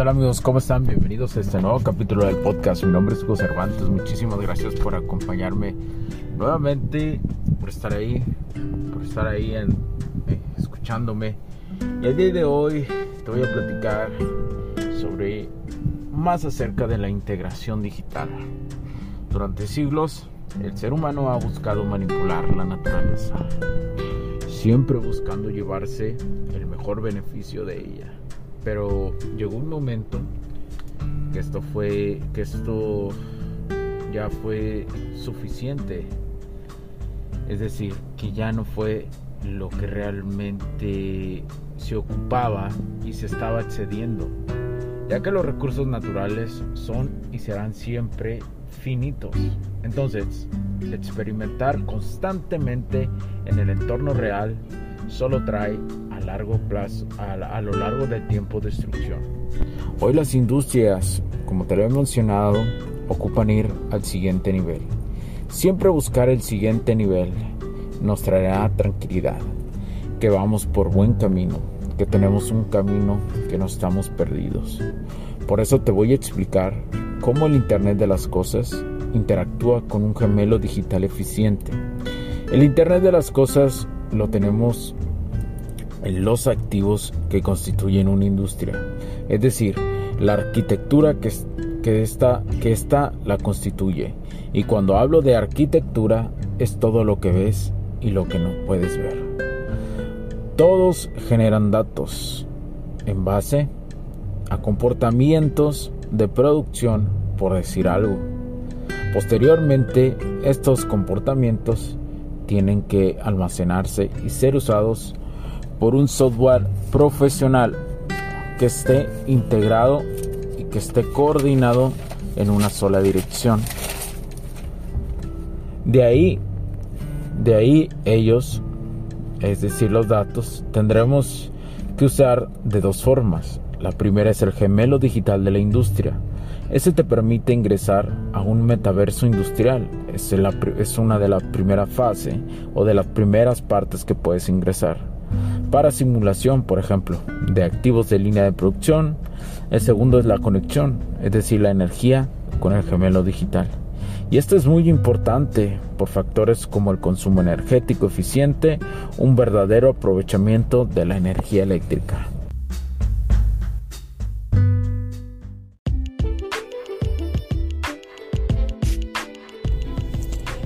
Hola amigos? ¿Cómo están? Bienvenidos a este nuevo capítulo del podcast. Mi nombre es Hugo Cervantes. Muchísimas gracias por acompañarme nuevamente, por estar ahí, por estar ahí eh, escuchándome. Y el día de hoy te voy a platicar sobre más acerca de la integración digital. Durante siglos, el ser humano ha buscado manipular la naturaleza, siempre buscando llevarse el mejor beneficio de ella pero llegó un momento que esto fue que esto ya fue suficiente. Es decir que ya no fue lo que realmente se ocupaba y se estaba excediendo ya que los recursos naturales son y serán siempre finitos. Entonces experimentar constantemente en el entorno real solo trae a largo plazo, a, lo largo del tiempo destrucción. Hoy las industrias, como te lo he mencionado, ocupan ir al siguiente nivel. Siempre buscar el siguiente nivel nos traerá tranquilidad, que vamos por buen camino, que tenemos un camino, que no estamos perdidos. Por eso te voy a explicar cómo el Internet de las Cosas interactúa con un gemelo digital eficiente. El Internet de las Cosas lo tenemos en los activos que constituyen una industria, es decir, la arquitectura que, que, que esta la constituye. Y cuando hablo de arquitectura es todo lo que ves y lo que no puedes ver. Todos generan datos en base a comportamientos de producción, por decir algo. Posteriormente, estos comportamientos tienen que almacenarse y ser usados por un software profesional que esté integrado y que esté coordinado en una sola dirección. De ahí, de ahí ellos, es decir, los datos, tendremos que usar de dos formas. La primera es el gemelo digital de la industria. Ese te permite ingresar a un metaverso industrial. Es, es una de las primeras fases o de las primeras partes que puedes ingresar para simulación, por ejemplo, de activos de línea de producción. El segundo es la conexión, es decir, la energía con el gemelo digital. Y esto es muy importante por factores como el consumo energético eficiente, un verdadero aprovechamiento de la energía eléctrica.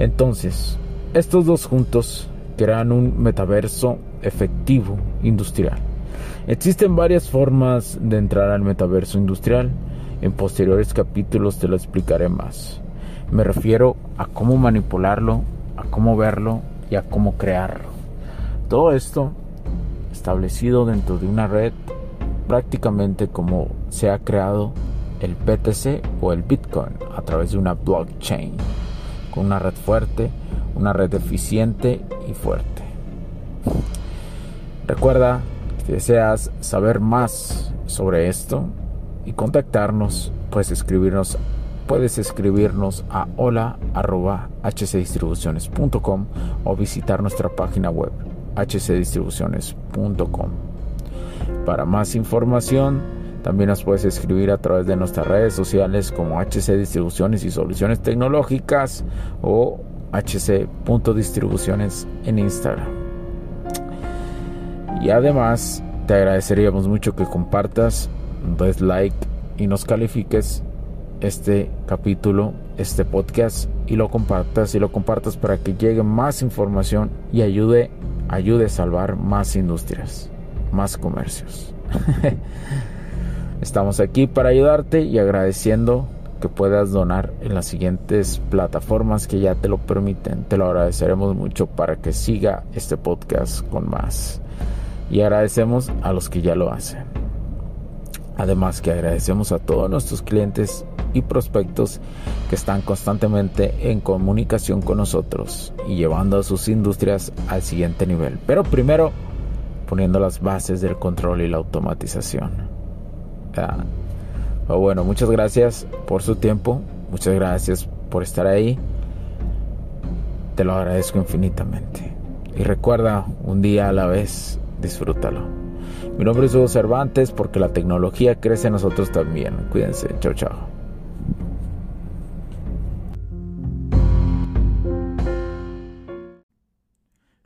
Entonces, estos dos juntos crean un metaverso efectivo industrial Existen varias formas de entrar al metaverso industrial. En posteriores capítulos te lo explicaré más. Me refiero a cómo manipularlo, a cómo verlo y a cómo crearlo. Todo esto establecido dentro de una red prácticamente como se ha creado el BTC o el Bitcoin a través de una blockchain, con una red fuerte, una red eficiente y fuerte. Recuerda si deseas saber más sobre esto y contactarnos, puedes escribirnos puedes escribirnos a hola.hcdistribuciones.com o visitar nuestra página web hcdistribuciones.com. Para más información, también nos puedes escribir a través de nuestras redes sociales como HC Distribuciones y Soluciones Tecnológicas o hc.distribuciones en Instagram. Y además, te agradeceríamos mucho que compartas, des like y nos califiques este capítulo, este podcast y lo compartas y lo compartas para que llegue más información y ayude, ayude a salvar más industrias, más comercios. Estamos aquí para ayudarte y agradeciendo que puedas donar en las siguientes plataformas que ya te lo permiten. Te lo agradeceremos mucho para que siga este podcast con más. Y agradecemos a los que ya lo hacen. Además que agradecemos a todos nuestros clientes y prospectos que están constantemente en comunicación con nosotros y llevando a sus industrias al siguiente nivel. Pero primero poniendo las bases del control y la automatización. Bueno, muchas gracias por su tiempo, muchas gracias por estar ahí. Te lo agradezco infinitamente. Y recuerda, un día a la vez, disfrútalo. Mi nombre es Hugo Cervantes porque la tecnología crece en nosotros también. Cuídense. Chao, chao.